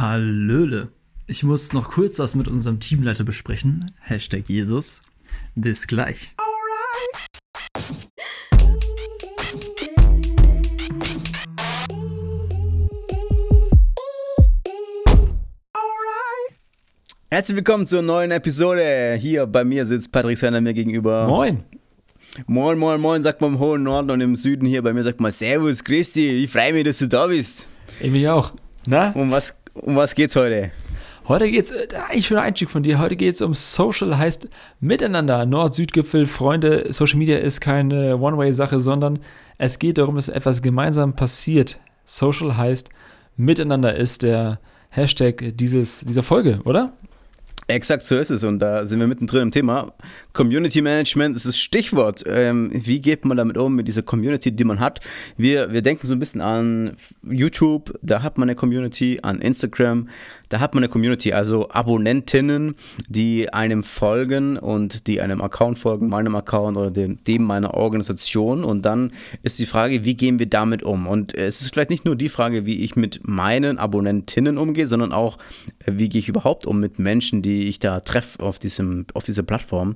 Hallöle. Ich muss noch kurz was mit unserem Teamleiter besprechen. Hashtag Jesus. Bis gleich. Herzlich willkommen zur neuen Episode. Hier bei mir sitzt Patrick Seiner mir gegenüber. Moin. Moin, moin, moin, sagt man im hohen Norden und im Süden hier. Bei mir sagt man Servus, Christi. Ich freue mich, dass du da bist. Ich mich auch. Na? Um was, um was geht's heute? Heute geht's, äh, eigentlich schöner Einstieg von dir. Heute geht's um Social, heißt Miteinander. Nord-Süd-Gipfel, Freunde. Social Media ist keine One-Way-Sache, sondern es geht darum, dass etwas gemeinsam passiert. Social heißt Miteinander ist der Hashtag dieses, dieser Folge, oder? Exakt so ist es und da sind wir mittendrin im Thema. Community Management ist das Stichwort. Ähm, wie geht man damit um, mit dieser Community, die man hat? Wir, wir denken so ein bisschen an YouTube, da hat man eine Community, an Instagram, da hat man eine Community, also Abonnentinnen, die einem folgen und die einem Account folgen, meinem Account oder dem, dem meiner Organisation. Und dann ist die Frage, wie gehen wir damit um? Und es ist vielleicht nicht nur die Frage, wie ich mit meinen Abonnentinnen umgehe, sondern auch, äh, wie gehe ich überhaupt um mit Menschen, die ich da treffe auf, diesem, auf dieser Plattform.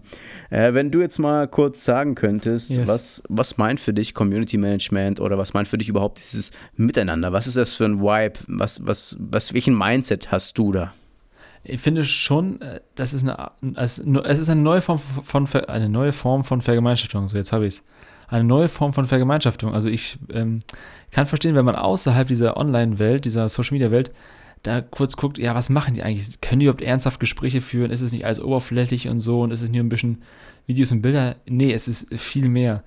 Äh, wenn du jetzt mal kurz sagen könntest, yes. was, was meint für dich Community Management oder was meint für dich überhaupt dieses Miteinander? Was ist das für ein Vibe? Was, was, was, welchen Mindset hast hast du da? Ich finde schon, äh, das ist eine, es ist eine neue Form von, eine neue Form von Vergemeinschaftung. So, jetzt habe ich es. Eine neue Form von Vergemeinschaftung. Also ich ähm, kann verstehen, wenn man außerhalb dieser Online-Welt, dieser Social-Media-Welt, da kurz guckt, ja, was machen die eigentlich? Können die überhaupt ernsthaft Gespräche führen? Ist es nicht alles oberflächlich und so und ist es nur ein bisschen Videos und Bilder? Nee, es ist viel mehr.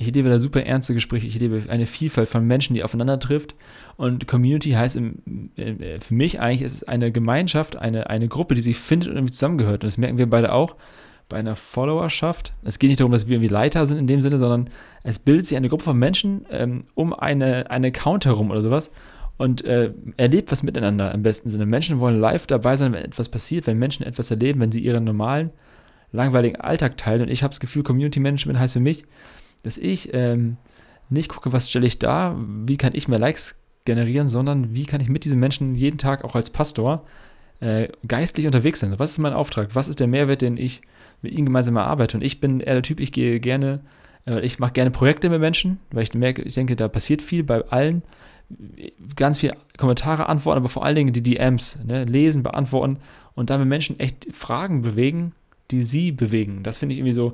Ich erlebe da super ernste Gespräche. Ich erlebe eine Vielfalt von Menschen, die aufeinander trifft. Und Community heißt im, äh, für mich eigentlich, ist es eine Gemeinschaft, eine, eine Gruppe, die sich findet und irgendwie zusammengehört. Und das merken wir beide auch bei einer Followerschaft. Es geht nicht darum, dass wir irgendwie Leiter sind in dem Sinne, sondern es bildet sich eine Gruppe von Menschen ähm, um eine, eine Account herum oder sowas und äh, erlebt was miteinander im besten Sinne. Menschen wollen live dabei sein, wenn etwas passiert, wenn Menschen etwas erleben, wenn sie ihren normalen, langweiligen Alltag teilen. Und ich habe das Gefühl, Community Management heißt für mich, dass ich ähm, nicht gucke, was stelle ich da, wie kann ich mehr Likes generieren, sondern wie kann ich mit diesen Menschen jeden Tag auch als Pastor äh, geistlich unterwegs sein. Was ist mein Auftrag? Was ist der Mehrwert, den ich mit ihnen gemeinsam erarbeite? Und ich bin eher der Typ, ich gehe gerne, äh, ich mache gerne Projekte mit Menschen, weil ich merke, ich denke, da passiert viel bei allen. Ganz viele Kommentare antworten, aber vor allen Dingen die DMs, ne, lesen, beantworten und damit Menschen echt Fragen bewegen, die sie bewegen. Das finde ich irgendwie so,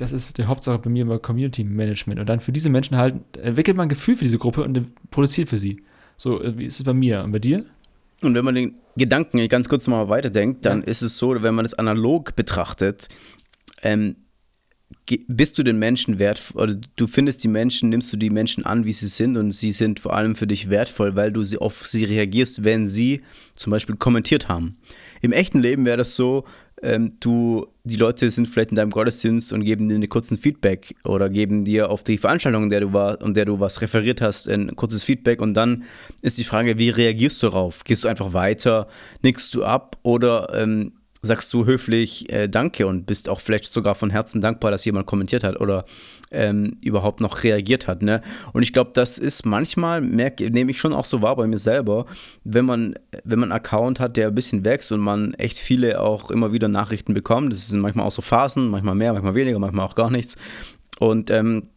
das ist die Hauptsache bei mir bei Community Management. Und dann für diese Menschen halt entwickelt man ein Gefühl für diese Gruppe und produziert für sie. So, wie ist es bei mir und bei dir? Und wenn man den Gedanken ganz kurz mal weiterdenkt, dann ja. ist es so, wenn man es analog betrachtet, ähm, bist du den Menschen wertvoll, oder du findest die Menschen, nimmst du die Menschen an, wie sie sind und sie sind vor allem für dich wertvoll, weil du sie auf sie reagierst, wenn sie zum Beispiel kommentiert haben. Im echten Leben wäre das so, ähm, du, die Leute sind vielleicht in deinem Gottesdienst und geben dir einen kurzen Feedback oder geben dir auf die Veranstaltung, in der du war, und der du was referiert hast, ein kurzes Feedback. Und dann ist die Frage, wie reagierst du darauf? Gehst du einfach weiter, nickst du ab? Oder ähm, sagst du höflich äh, Danke und bist auch vielleicht sogar von Herzen dankbar, dass jemand kommentiert hat oder ähm, überhaupt noch reagiert hat. Ne? Und ich glaube, das ist manchmal, merke, nehme ich schon auch so wahr bei mir selber, wenn man, wenn man einen Account hat, der ein bisschen wächst und man echt viele auch immer wieder Nachrichten bekommt. Das sind manchmal auch so Phasen, manchmal mehr, manchmal weniger, manchmal auch gar nichts. Und ähm,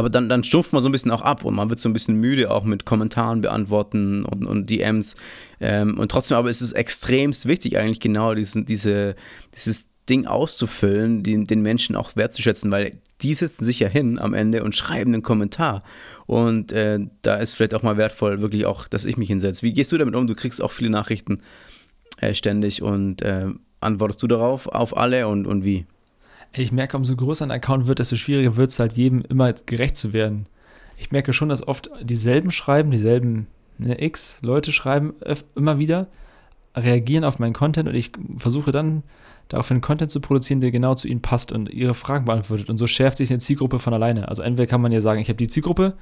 aber dann, dann stumpft man so ein bisschen auch ab und man wird so ein bisschen müde auch mit Kommentaren beantworten und, und DMs. Ähm, und trotzdem aber ist es extremst wichtig, eigentlich genau diesen, diese, dieses Ding auszufüllen, den, den Menschen auch wertzuschätzen, weil die sitzen sich ja hin am Ende und schreiben einen Kommentar. Und äh, da ist vielleicht auch mal wertvoll, wirklich auch, dass ich mich hinsetze. Wie gehst du damit um? Du kriegst auch viele Nachrichten äh, ständig und äh, antwortest du darauf auf alle und, und wie? Ich merke, umso größer ein Account wird, desto schwieriger wird es halt jedem immer gerecht zu werden. Ich merke schon, dass oft dieselben schreiben, dieselben ne, X Leute schreiben immer wieder, reagieren auf meinen Content und ich versuche dann daraufhin Content zu produzieren, der genau zu ihnen passt und ihre Fragen beantwortet. Und so schärft sich eine Zielgruppe von alleine. Also entweder kann man ja sagen, ich habe die Zielgruppe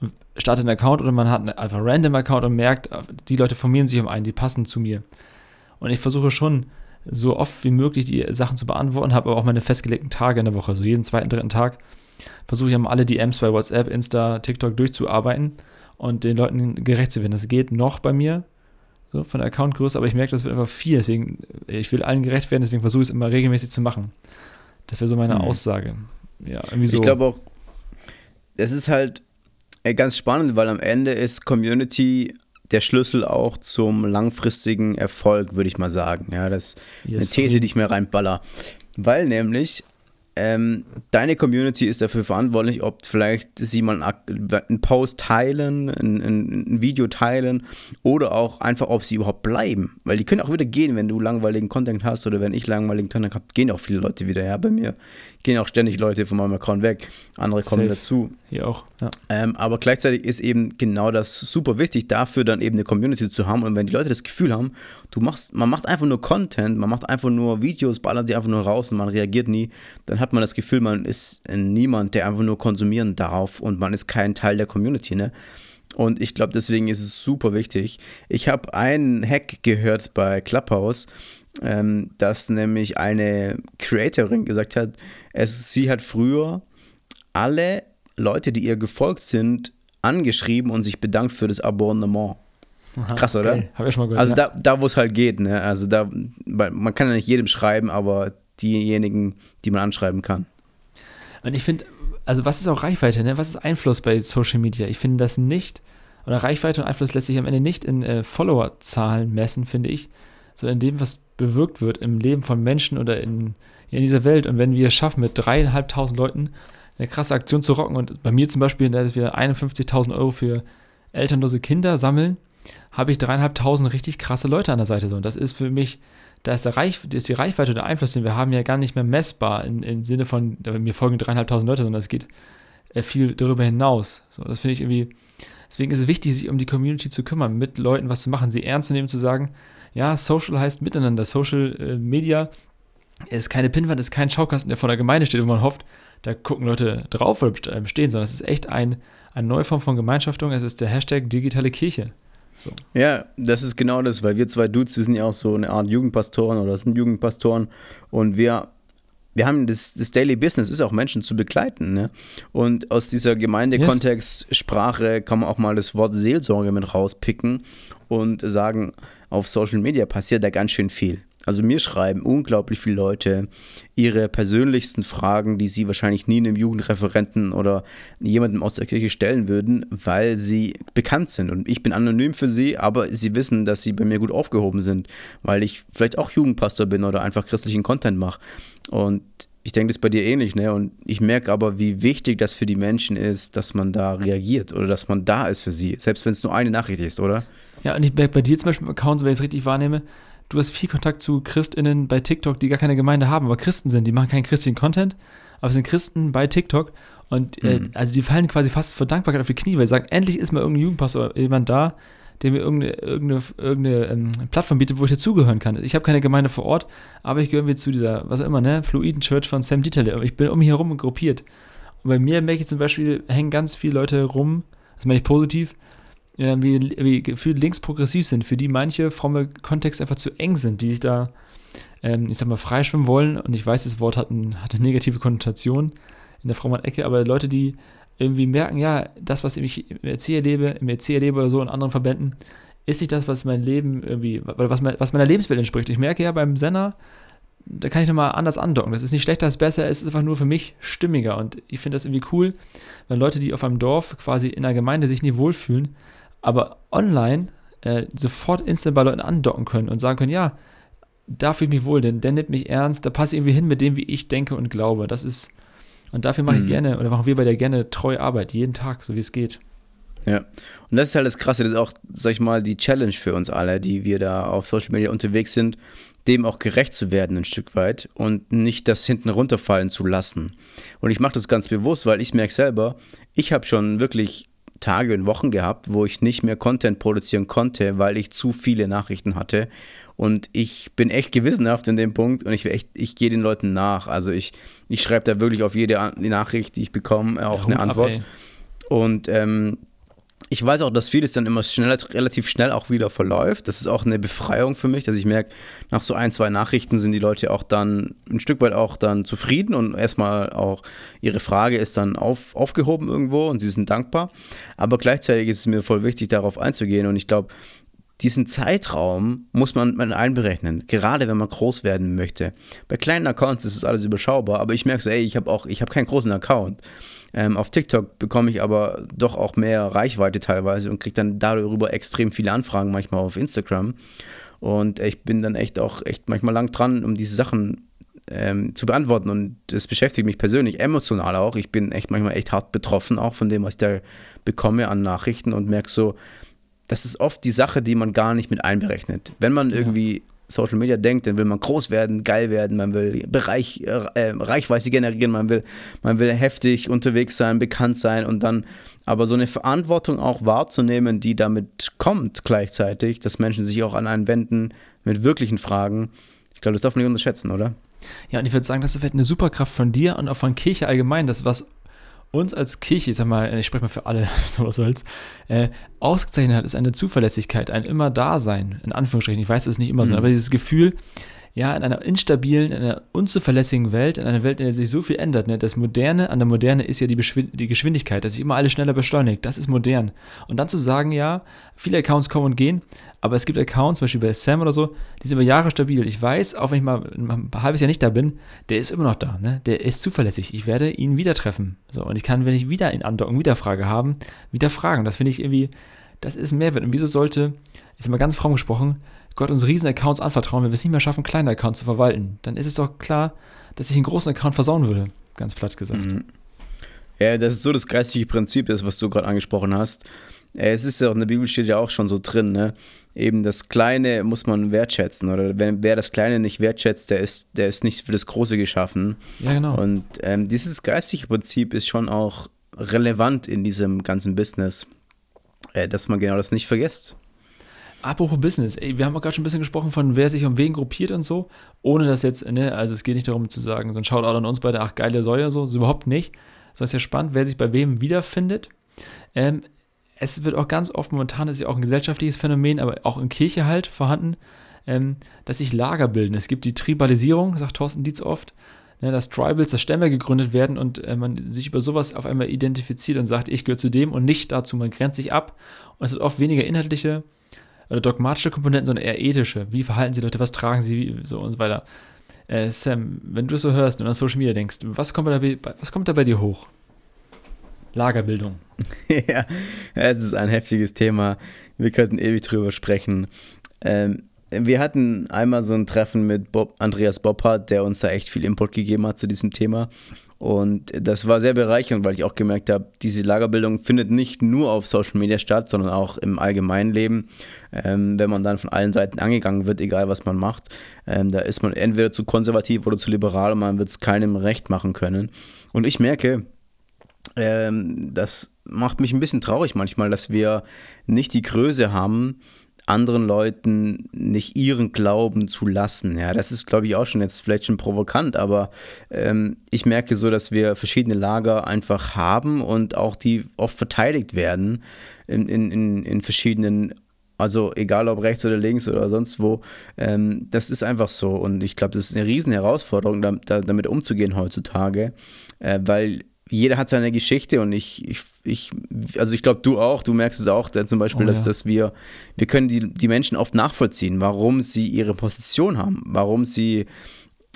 und starte einen Account oder man hat einen einfach random Account und merkt, die Leute formieren sich um einen, die passen zu mir. Und ich versuche schon, so oft wie möglich die Sachen zu beantworten, habe aber auch meine festgelegten Tage in der Woche. So jeden zweiten, dritten Tag versuche ich einmal alle DMs bei WhatsApp, Insta, TikTok durchzuarbeiten und den Leuten gerecht zu werden. Das geht noch bei mir. so von der Accountgröße, aber ich merke, das wird einfach viel. Deswegen, ich will allen gerecht werden, deswegen versuche ich es immer regelmäßig zu machen. Das wäre so meine mhm. Aussage. Ja, irgendwie so. Ich glaube auch, es ist halt ganz spannend, weil am Ende ist Community der Schlüssel auch zum langfristigen Erfolg, würde ich mal sagen. Ja, das ist yes, eine These, die ich mir reinballer. Weil nämlich ähm, deine Community ist dafür verantwortlich, ob vielleicht sie mal einen Post teilen, ein, ein, Video teilen oder auch einfach, ob sie überhaupt bleiben. Weil die können auch wieder gehen, wenn du langweiligen Content hast oder wenn ich langweiligen Content habe, gehen auch viele Leute wieder. Ja, bei mir gehen auch ständig Leute von meinem Account weg, andere kommen Safe. dazu. Hier auch, ja. Ähm, aber gleichzeitig ist eben genau das super wichtig, dafür dann eben eine Community zu haben und wenn die Leute das Gefühl haben, du machst, man macht einfach nur Content, man macht einfach nur Videos, ballert die einfach nur raus und man reagiert nie, dann hat man das Gefühl, man ist niemand, der einfach nur konsumieren darf und man ist kein Teil der Community, ne? Und ich glaube, deswegen ist es super wichtig. Ich habe einen Hack gehört bei Clubhouse, ähm, dass nämlich eine Creatorin gesagt hat, es, sie hat früher alle Leute, die ihr gefolgt sind, angeschrieben und sich bedankt für das Abonnement. Aha, Krass, oder? Okay. Hab ich schon mal gehört. Also ja. da, da wo es halt geht, ne? Also da, man kann ja nicht jedem schreiben, aber diejenigen, die man anschreiben kann. Und ich finde, also was ist auch Reichweite, ne? Was ist Einfluss bei Social Media? Ich finde das nicht, oder Reichweite und Einfluss lässt sich am Ende nicht in äh, Followerzahlen messen, finde ich, sondern in dem, was bewirkt wird im Leben von Menschen oder in, in dieser Welt. Und wenn wir es schaffen, mit dreieinhalbtausend Leuten eine krasse Aktion zu rocken und bei mir zum Beispiel, dass wir 51.000 Euro für elternlose Kinder sammeln, habe ich dreieinhalbtausend richtig krasse Leute an der Seite. Und das ist für mich, da ist, der Reich, ist die Reichweite der Einfluss, den wir haben, ja gar nicht mehr messbar im, im Sinne von, mir folgen dreieinhalbtausend Leute, sondern es geht äh, viel darüber hinaus. So, das finde ich irgendwie, deswegen ist es wichtig, sich um die Community zu kümmern, mit Leuten was zu machen, sie ernst zu nehmen, zu sagen, ja, Social heißt miteinander. Social äh, Media ist keine Pinnwand, ist kein Schaukasten, der vor der Gemeinde steht, wo man hofft, da gucken Leute drauf oder stehen, sondern es ist echt ein, eine neue Form von Gemeinschaftung. Es ist der Hashtag digitale Kirche. So. Ja, das ist genau das, weil wir zwei Dudes, wir sind ja auch so eine Art Jugendpastoren oder sind Jugendpastoren und wir, wir haben das, das Daily Business ist auch Menschen zu begleiten. Ne? Und aus dieser Gemeindekontext, yes. Sprache kann man auch mal das Wort Seelsorge mit rauspicken und sagen, auf Social Media passiert da ganz schön viel. Also mir schreiben unglaublich viele Leute ihre persönlichsten Fragen, die sie wahrscheinlich nie einem Jugendreferenten oder jemandem aus der Kirche stellen würden, weil sie bekannt sind. Und ich bin anonym für sie, aber sie wissen, dass sie bei mir gut aufgehoben sind, weil ich vielleicht auch Jugendpastor bin oder einfach christlichen Content mache. Und ich denke, das ist bei dir ähnlich, ne? Und ich merke aber, wie wichtig das für die Menschen ist, dass man da reagiert oder dass man da ist für sie, selbst wenn es nur eine Nachricht ist, oder? Ja, und ich merke bei dir zum Beispiel im Account, wenn ich es richtig wahrnehme, du hast viel Kontakt zu ChristInnen bei TikTok, die gar keine Gemeinde haben, aber Christen sind. Die machen keinen christlichen Content, aber sind Christen bei TikTok. Und äh, mhm. also die fallen quasi fast vor Dankbarkeit auf die Knie, weil sie sagen, endlich ist mal irgendein Jugendpastor oder jemand da, der mir irgendeine, irgendeine, irgendeine ähm, Plattform bietet, wo ich dazugehören kann. Ich habe keine Gemeinde vor Ort, aber ich gehöre irgendwie zu dieser, was auch immer, ne, Fluiden Church von Sam Dieterle. Ich bin um mich herum gruppiert. Und bei mir merke ich zum Beispiel, hängen ganz viele Leute rum, das meine ich positiv, äh, wie, gefühlt linksprogressiv sind, für die manche fromme Kontexte einfach zu eng sind, die sich da, ähm, ich sag mal, freischwimmen wollen. Und ich weiß, das Wort hat, ein, hat eine negative Konnotation in der frommen Ecke, aber Leute, die irgendwie merken, ja, das, was ich im EC erlebe, im EC erlebe oder so in anderen Verbänden, ist nicht das, was mein Leben irgendwie, was, mein, was meiner Lebenswelt entspricht. Ich merke ja beim Senner, da kann ich nochmal anders andocken. Das ist nicht schlechter, es ist besser, es ist einfach nur für mich stimmiger. Und ich finde das irgendwie cool, wenn Leute, die auf einem Dorf quasi in einer Gemeinde sich nie wohlfühlen, aber online äh, sofort instant bei Leuten andocken können und sagen können, ja, da fühle ich mich wohl, denn der nimmt mich ernst, da passe ich irgendwie hin mit dem, wie ich denke und glaube. Das ist, und dafür mache ich mhm. gerne, oder machen wir bei der gerne treue Arbeit, jeden Tag, so wie es geht. Ja, und das ist halt das Krasse, das ist auch, sag ich mal, die Challenge für uns alle, die wir da auf Social Media unterwegs sind, dem auch gerecht zu werden ein Stück weit und nicht das hinten runterfallen zu lassen. Und ich mache das ganz bewusst, weil ich merke selber, ich habe schon wirklich Tage und Wochen gehabt, wo ich nicht mehr Content produzieren konnte, weil ich zu viele Nachrichten hatte. Und ich bin echt gewissenhaft in dem Punkt und ich, echt, ich gehe den Leuten nach. Also ich, ich schreibe da wirklich auf jede Nachricht, die ich bekomme, auch ja, eine Antwort. Ab, und ähm, ich weiß auch, dass vieles dann immer schnell, relativ schnell auch wieder verläuft. Das ist auch eine Befreiung für mich, dass ich merke, nach so ein, zwei Nachrichten sind die Leute auch dann ein Stück weit auch dann zufrieden und erstmal auch ihre Frage ist dann auf, aufgehoben irgendwo und sie sind dankbar. Aber gleichzeitig ist es mir voll wichtig, darauf einzugehen und ich glaube, diesen Zeitraum muss man, man einberechnen, gerade wenn man groß werden möchte. Bei kleinen Accounts ist es alles überschaubar, aber ich merke so, ey, ich habe auch, ich habe keinen großen Account. Ähm, auf TikTok bekomme ich aber doch auch mehr Reichweite teilweise und kriege dann darüber extrem viele Anfragen, manchmal auf Instagram. Und ich bin dann echt auch echt manchmal lang dran, um diese Sachen ähm, zu beantworten. Und das beschäftigt mich persönlich emotional auch. Ich bin echt manchmal echt hart betroffen, auch von dem, was ich da bekomme an Nachrichten und merke so, das ist oft die Sache, die man gar nicht mit einberechnet. Wenn man ja. irgendwie Social Media denkt, dann will man groß werden, geil werden, man will Bereich, äh, Reichweite generieren, man will, man will heftig unterwegs sein, bekannt sein und dann aber so eine Verantwortung auch wahrzunehmen, die damit kommt gleichzeitig, dass Menschen sich auch an einen wenden mit wirklichen Fragen. Ich glaube, das darf man nicht unterschätzen, oder? Ja, und ich würde sagen, das ist vielleicht eine Superkraft von dir und auch von Kirche allgemein, das was uns als Kirche, ich sag mal, ich spreche mal für alle, sowas soll's, äh, ausgezeichnet hat, ist eine Zuverlässigkeit, ein immer Dasein, in Anführungsstrichen. Ich weiß, das ist nicht immer so, mhm. aber dieses Gefühl, ja, in einer instabilen, in einer unzuverlässigen Welt, in einer Welt, in der sich so viel ändert. Ne? Das Moderne an der Moderne ist ja die, die Geschwindigkeit, dass sich immer alles schneller beschleunigt. Das ist modern. Und dann zu sagen, ja, viele Accounts kommen und gehen, aber es gibt Accounts, zum Beispiel bei Sam oder so, die sind über Jahre stabil. Ich weiß, auch wenn ich mal ein halbes Jahr nicht da bin, der ist immer noch da. Ne? Der ist zuverlässig. Ich werde ihn wieder treffen. So, und ich kann, wenn ich wieder in Andocken wieder Frage haben, wieder fragen. Das finde ich irgendwie, das ist Mehrwert. Und wieso sollte, ich sag mal ganz fromm gesprochen, Gott uns riesen Accounts anvertrauen, wenn wir es nicht mehr schaffen, kleine Accounts zu verwalten, dann ist es doch klar, dass ich einen großen Account versauen würde, ganz platt gesagt. Mhm. Ja, das ist so das geistige Prinzip, das, was du gerade angesprochen hast. Es ist ja auch in der Bibel steht ja auch schon so drin, ne? Eben das Kleine muss man wertschätzen. Oder wenn, wer das Kleine nicht wertschätzt, der ist, der ist nicht für das Große geschaffen. Ja, genau. Und ähm, dieses geistige Prinzip ist schon auch relevant in diesem ganzen Business, äh, dass man genau das nicht vergisst. Apropos Business, ey, wir haben auch gerade schon ein bisschen gesprochen von wer sich um wen gruppiert und so, ohne das jetzt, ne, also es geht nicht darum zu sagen, so ein Shoutout an uns beide, ach geile Säue, so, so überhaupt nicht. Das ist ja spannend, wer sich bei wem wiederfindet. Ähm, es wird auch ganz oft, momentan ist ja auch ein gesellschaftliches Phänomen, aber auch in Kirche halt vorhanden, ähm, dass sich Lager bilden. Es gibt die Tribalisierung, sagt Thorsten Dietz oft, ne, dass Tribals, dass Stämme gegründet werden und äh, man sich über sowas auf einmal identifiziert und sagt, ich gehöre zu dem und nicht dazu. Man grenzt sich ab und es hat oft weniger inhaltliche oder dogmatische Komponenten, sondern eher ethische. Wie verhalten sie Leute, was tragen sie, so und so weiter. Äh, Sam, wenn du es so hörst und an Social Media denkst, was kommt, da bei, was kommt da bei dir hoch? Lagerbildung. ja, es ist ein heftiges Thema. Wir könnten ewig drüber sprechen. Ähm, wir hatten einmal so ein Treffen mit Bob, Andreas Boppard, der uns da echt viel Input gegeben hat zu diesem Thema. Und das war sehr bereichernd, weil ich auch gemerkt habe, diese Lagerbildung findet nicht nur auf Social Media statt, sondern auch im allgemeinen Leben. Ähm, wenn man dann von allen Seiten angegangen wird, egal was man macht, ähm, da ist man entweder zu konservativ oder zu liberal und man wird es keinem recht machen können. Und ich merke, ähm, das macht mich ein bisschen traurig manchmal, dass wir nicht die Größe haben, anderen Leuten nicht ihren Glauben zu lassen. Ja, das ist, glaube ich, auch schon jetzt vielleicht schon provokant, aber ähm, ich merke so, dass wir verschiedene Lager einfach haben und auch die oft verteidigt werden in, in, in, in verschiedenen also egal ob rechts oder links oder sonst wo, ähm, das ist einfach so. Und ich glaube, das ist eine riesen Herausforderung, da, damit umzugehen heutzutage, äh, weil jeder hat seine Geschichte und ich, ich, ich also ich glaube, du auch, du merkst es auch, zum Beispiel, oh, dass, ja. dass wir, wir können die, die Menschen oft nachvollziehen, warum sie ihre Position haben, warum sie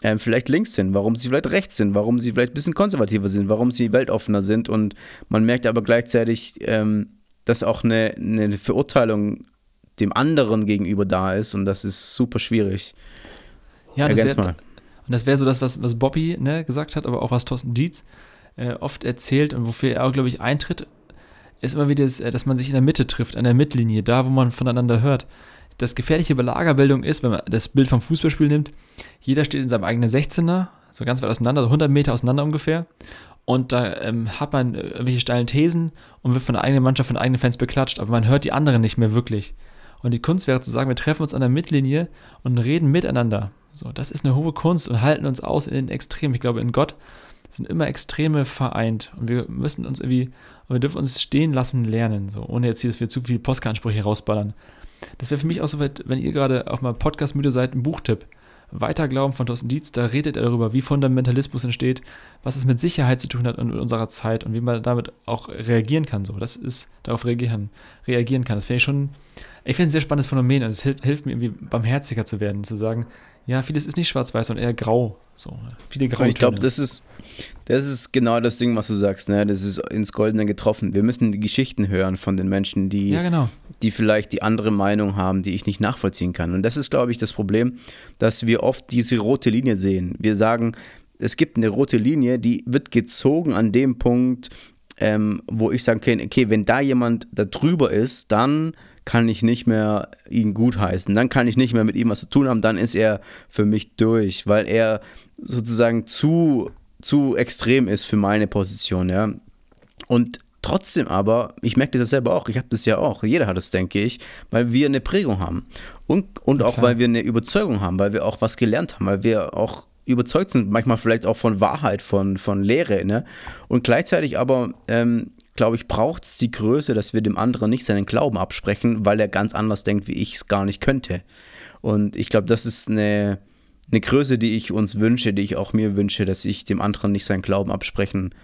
ähm, vielleicht links sind, warum sie vielleicht rechts sind, warum sie vielleicht ein bisschen konservativer sind, warum sie weltoffener sind und man merkt aber gleichzeitig, ähm, dass auch eine, eine Verurteilung dem anderen gegenüber da ist und das ist super schwierig. Ja, das wär, Und das wäre so das, was, was Bobby ne, gesagt hat, aber auch was Thorsten Dietz äh, oft erzählt und wofür er auch, glaube ich, eintritt, ist immer wieder, das, äh, dass man sich in der Mitte trifft, an der Mittellinie, da, wo man voneinander hört. Das Gefährliche bei Lagerbildung ist, wenn man das Bild vom Fußballspiel nimmt, jeder steht in seinem eigenen 16er, so ganz weit auseinander, so 100 Meter auseinander ungefähr. Und da ähm, hat man irgendwelche steilen Thesen und wird von der eigenen Mannschaft, von eigenen Fans beklatscht, aber man hört die anderen nicht mehr wirklich. Und die Kunst wäre zu sagen, wir treffen uns an der Mittellinie und reden miteinander. So, das ist eine hohe Kunst und halten uns aus in den Extremen. Ich glaube, in Gott sind immer Extreme vereint und wir müssen uns irgendwie, wir dürfen uns stehen lassen lernen, so, ohne jetzt hier, dass wir zu viele Postkartensprüche rausballern. Das wäre für mich auch so weit, wenn ihr gerade auf meinem Podcast müde seid, ein Buchtipp. Weiterglauben von Thorsten Dietz, da redet er darüber, wie Fundamentalismus entsteht, was es mit Sicherheit zu tun hat in unserer Zeit und wie man damit auch reagieren kann. So, das ist, darauf reagieren, reagieren kann. Das finde ich schon Ich finde es ein sehr spannendes Phänomen und es hilft, hilft, mir irgendwie barmherziger zu werden, zu sagen, ja, vieles ist nicht schwarz-weiß, sondern eher grau. So, viele Grautöne. Ich glaube, das ist, das ist genau das Ding, was du sagst, ne? Das ist ins Goldene getroffen. Wir müssen die Geschichten hören von den Menschen, die, ja, genau. die vielleicht die andere Meinung haben, die ich nicht nachvollziehen kann. Und das ist, glaube ich, das Problem, dass wir oft diese rote Linie sehen. Wir sagen, es gibt eine rote Linie, die wird gezogen an dem Punkt, ähm, wo ich sage, okay, okay, wenn da jemand da drüber ist, dann kann ich nicht mehr ihn gutheißen, dann kann ich nicht mehr mit ihm was zu tun haben, dann ist er für mich durch, weil er sozusagen zu, zu extrem ist für meine Position, ja. Und trotzdem aber, ich merke das selber auch, ich habe das ja auch, jeder hat das, denke ich, weil wir eine Prägung haben. Und, und auch, weil wir eine Überzeugung haben, weil wir auch was gelernt haben, weil wir auch überzeugt sind, manchmal vielleicht auch von Wahrheit, von, von Lehre. Ne? Und gleichzeitig aber, ähm, glaube ich, braucht es die Größe, dass wir dem anderen nicht seinen Glauben absprechen, weil er ganz anders denkt, wie ich es gar nicht könnte. Und ich glaube, das ist eine, eine Größe, die ich uns wünsche, die ich auch mir wünsche, dass ich dem anderen nicht seinen Glauben absprechen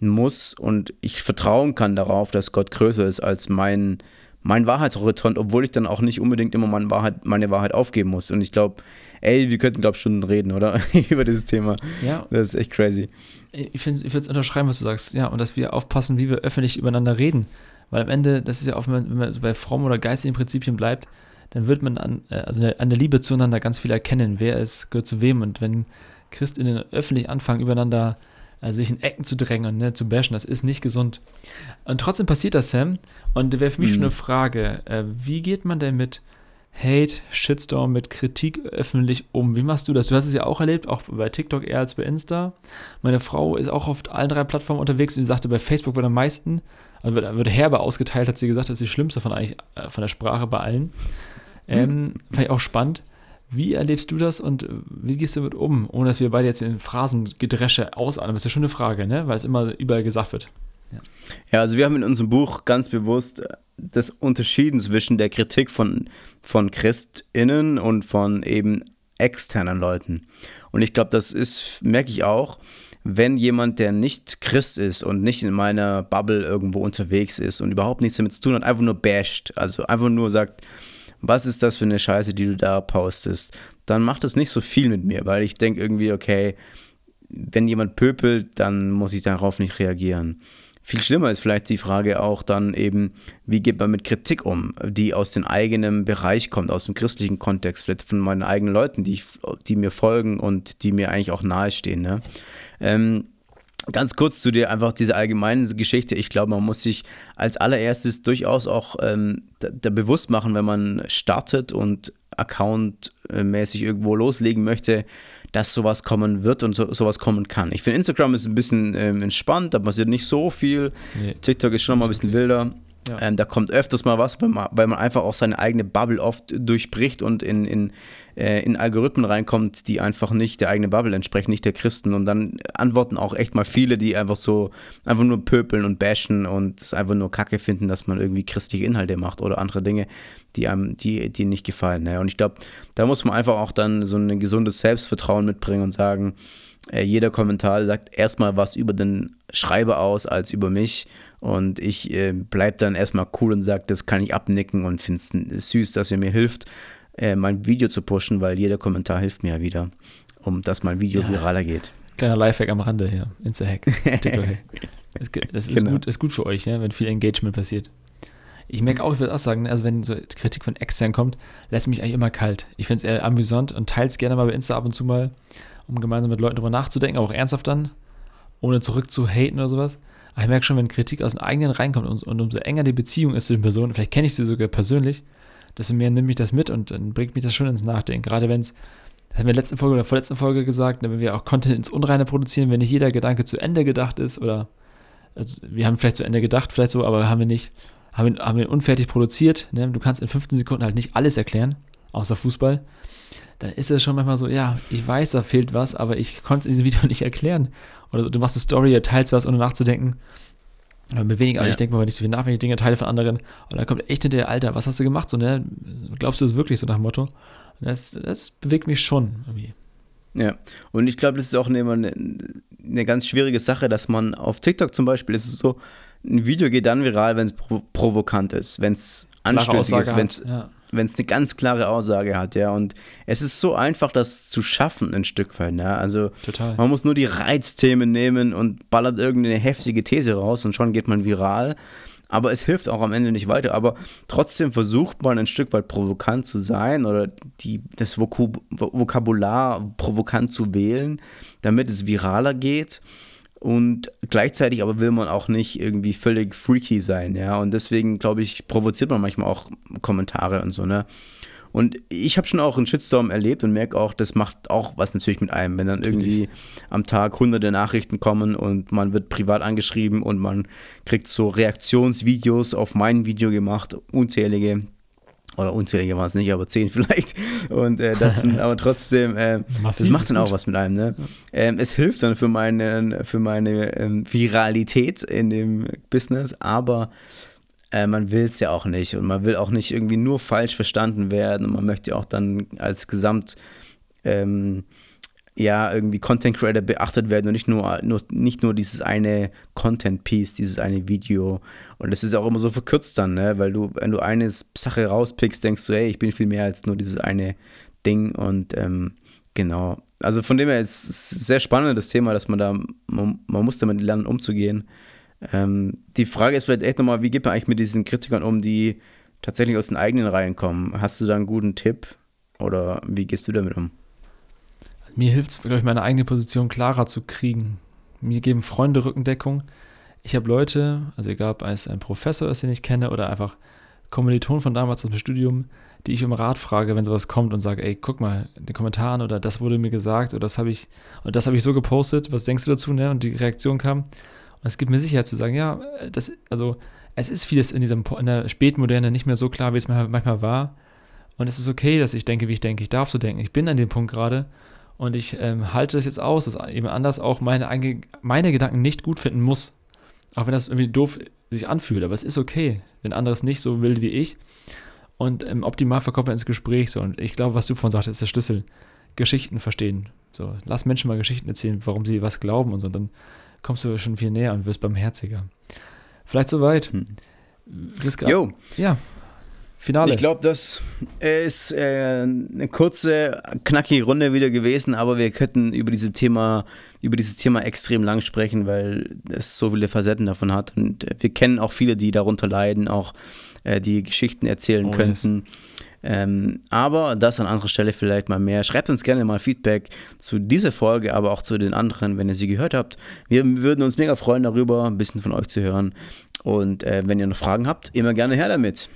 muss und ich vertrauen kann darauf, dass Gott größer ist als mein, mein Wahrheitshorizont, obwohl ich dann auch nicht unbedingt immer meine Wahrheit, meine Wahrheit aufgeben muss. Und ich glaube, ey, wir könnten, glaube ich, schon reden, oder? Über dieses Thema. Ja. Das ist echt crazy. Ich, ich würde es unterschreiben, was du sagst. Ja, und dass wir aufpassen, wie wir öffentlich übereinander reden. Weil am Ende, das ist ja auch, wenn man, bei frommen oder geistigen Prinzipien bleibt, dann wird man an, äh, also an der Liebe zueinander ganz viel erkennen, wer es gehört zu wem. Und wenn Christinnen öffentlich anfangen, übereinander also sich in Ecken zu drängen und ne, zu bashen, das ist nicht gesund. Und trotzdem passiert das, Sam. Und wäre für mich mhm. schon eine Frage, äh, wie geht man denn mit Hate, Shitstorm, mit Kritik öffentlich um? Wie machst du das? Du hast es ja auch erlebt, auch bei TikTok eher als bei Insta. Meine Frau ist auch auf allen drei Plattformen unterwegs und sie sagte, bei Facebook wird am meisten, also wird, wird herbe ausgeteilt, hat sie gesagt, das ist die schlimmste von, eigentlich, äh, von der Sprache bei allen. Ähm, mhm. Fand ich auch spannend. Wie erlebst du das und wie gehst du damit um, ohne dass wir beide jetzt in Phrasengedresche ausatmen? Das ist ja schon eine Frage, ne? weil es immer überall gesagt wird. Ja. ja, also wir haben in unserem Buch ganz bewusst das Unterschieden zwischen der Kritik von, von ChristInnen und von eben externen Leuten. Und ich glaube, das ist, merke ich auch, wenn jemand, der nicht Christ ist und nicht in meiner Bubble irgendwo unterwegs ist und überhaupt nichts damit zu tun hat, einfach nur basht, also einfach nur sagt, was ist das für eine Scheiße, die du da postest, dann macht das nicht so viel mit mir, weil ich denke irgendwie, okay, wenn jemand pöpelt, dann muss ich darauf nicht reagieren. Viel schlimmer ist vielleicht die Frage auch dann eben, wie geht man mit Kritik um, die aus dem eigenen Bereich kommt, aus dem christlichen Kontext, vielleicht von meinen eigenen Leuten, die, ich, die mir folgen und die mir eigentlich auch nahestehen. Ne? Ähm, Ganz kurz zu dir einfach diese allgemeine Geschichte. Ich glaube, man muss sich als allererstes durchaus auch ähm, da, da, bewusst machen, wenn man startet und accountmäßig irgendwo loslegen möchte, dass sowas kommen wird und so, sowas kommen kann. Ich finde, Instagram ist ein bisschen ähm, entspannt, da passiert nicht so viel. Nee. TikTok ist schon mal ein bisschen wilder. Ja. Ähm, da kommt öfters mal was, weil man, weil man, einfach auch seine eigene Bubble oft durchbricht und in, in, äh, in Algorithmen reinkommt, die einfach nicht der eigenen Bubble entsprechen, nicht der Christen. Und dann antworten auch echt mal viele, die einfach so einfach nur pöpeln und bashen und es einfach nur Kacke finden, dass man irgendwie christliche Inhalte macht oder andere Dinge, die einem, die, die nicht gefallen. Ne? Und ich glaube, da muss man einfach auch dann so ein gesundes Selbstvertrauen mitbringen und sagen, äh, jeder Kommentar sagt erstmal was über den Schreiber aus als über mich und ich äh, bleibe dann erstmal cool und sage, das kann ich abnicken und finde es süß, dass ihr mir hilft, äh, mein Video zu pushen, weil jeder Kommentar hilft mir ja wieder, um dass mein Video ja. viraler geht. Kleiner Lifehack am Rande hier, Insta-Hack, Das ist, genau. gut, ist gut für euch, ja, wenn viel Engagement passiert. Ich merke auch, ich würde auch sagen, also wenn so Kritik von extern kommt, lässt mich eigentlich immer kalt. Ich finde es eher amüsant und teile es gerne mal bei Insta ab und zu mal, um gemeinsam mit Leuten drüber nachzudenken, aber auch ernsthaft dann, ohne zurück zu haten oder sowas. Aber ich merke schon, wenn Kritik aus den eigenen reinkommt und, und umso enger die Beziehung ist zu den Personen, vielleicht kenne ich sie sogar persönlich, desto mehr nimmt mich das mit und dann bringt mich das schon ins Nachdenken. Gerade wenn es, das haben wir in der letzten Folge oder vorletzten Folge gesagt, ne, wenn wir auch Content ins Unreine produzieren, wenn nicht jeder Gedanke zu Ende gedacht ist oder also wir haben vielleicht zu Ende gedacht, vielleicht so, aber haben wir nicht, haben haben wir unfertig produziert. Ne? Du kannst in 15 Sekunden halt nicht alles erklären, außer Fußball. Dann ist es schon manchmal so, ja, ich weiß, da fehlt was, aber ich konnte es in diesem Video nicht erklären. Oder du machst eine Story, teilst was, ohne nachzudenken. Mit weniger, ja. ich denke mal nicht so viel nach, wenn ich Dinge teile von anderen. Und dann kommt echt hinterher, Alter, was hast du gemacht? So, ne? Glaubst du das wirklich so nach dem Motto? Das, das bewegt mich schon irgendwie. Ja, und ich glaube, das ist auch immer eine, eine ganz schwierige Sache, dass man auf TikTok zum Beispiel ist es so, ein Video geht dann viral, wenn es provo provokant ist, wenn es anstößig ist, wenn es ja wenn es eine ganz klare Aussage hat, ja. Und es ist so einfach, das zu schaffen, ein Stück weit, ja. Also Total. man muss nur die Reizthemen nehmen und ballert irgendeine heftige These raus und schon geht man viral. Aber es hilft auch am Ende nicht weiter. Aber trotzdem versucht man ein Stück weit provokant zu sein oder die, das Vokabular provokant zu wählen, damit es viraler geht. Und gleichzeitig aber will man auch nicht irgendwie völlig freaky sein, ja. Und deswegen, glaube ich, provoziert man manchmal auch Kommentare und so, ne? Und ich habe schon auch einen Shitstorm erlebt und merke auch, das macht auch was natürlich mit einem, wenn dann natürlich. irgendwie am Tag hunderte Nachrichten kommen und man wird privat angeschrieben und man kriegt so Reaktionsvideos auf mein Video gemacht, unzählige oder unzählige waren es nicht, aber zehn vielleicht. Und äh, das sind aber trotzdem, äh, das macht dann auch was mit einem. Ne? Ähm, es hilft dann für meine, für meine ähm, Viralität in dem Business, aber äh, man will es ja auch nicht und man will auch nicht irgendwie nur falsch verstanden werden und man möchte auch dann als Gesamt ähm, ja irgendwie Content Creator beachtet werden und nicht nur, nur, nicht nur dieses eine Content Piece, dieses eine Video. Und das ist auch immer so verkürzt dann, ne? weil du, wenn du eine Sache rauspickst, denkst du, hey, ich bin viel mehr als nur dieses eine Ding und ähm, genau. Also von dem her ist es sehr spannend das Thema, dass man da, man, man muss damit lernen umzugehen. Ähm, die Frage ist vielleicht echt nochmal, wie geht man eigentlich mit diesen Kritikern um, die tatsächlich aus den eigenen Reihen kommen? Hast du da einen guten Tipp oder wie gehst du damit um? Mir hilft es, glaube ich, meine eigene Position klarer zu kriegen. Mir geben Freunde Rückendeckung. Ich habe Leute, also egal ob es ein Professor ist, den ich kenne, oder einfach Kommilitonen von damals aus dem Studium, die ich um Rat frage, wenn sowas kommt und sage, ey, guck mal in den Kommentaren oder das wurde mir gesagt oder das habe ich und das habe ich so gepostet, was denkst du dazu, ne? Und die Reaktion kam. Und es gibt mir Sicherheit zu sagen, ja, das, also es ist vieles in diesem in der Spätmoderne nicht mehr so klar, wie es manchmal war. Und es ist okay, dass ich denke, wie ich denke. Ich darf so denken. Ich bin an dem Punkt gerade und ich ähm, halte das jetzt aus, dass jemand anders auch meine, meine Gedanken nicht gut finden muss. Auch wenn das irgendwie doof sich anfühlt, aber es ist okay, wenn anderes nicht so will wie ich. Und im Optimalfall kommt man ins Gespräch so. Und ich glaube, was du vorhin sagtest, ist der Schlüssel. Geschichten verstehen. So, lass Menschen mal Geschichten erzählen, warum sie was glauben und so. Und dann kommst du schon viel näher und wirst barmherziger. Vielleicht soweit. Hm. Du bist gerade. Ja. Finale. Ich glaube, das ist äh, eine kurze, knackige Runde wieder gewesen, aber wir könnten über dieses Thema, über dieses Thema extrem lang sprechen, weil es so viele Facetten davon hat. Und äh, wir kennen auch viele, die darunter leiden, auch äh, die Geschichten erzählen oh, könnten. Ähm, aber das an anderer Stelle vielleicht mal mehr. Schreibt uns gerne mal Feedback zu dieser Folge, aber auch zu den anderen, wenn ihr sie gehört habt. Wir würden uns mega freuen darüber, ein bisschen von euch zu hören. Und äh, wenn ihr noch Fragen habt, immer gerne her damit.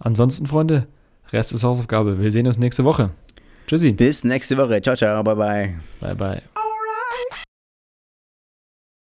Ansonsten, Freunde, Rest ist Hausaufgabe. Wir sehen uns nächste Woche. Tschüssi. Bis nächste Woche. Ciao, ciao. Bye, bye. Bye, bye.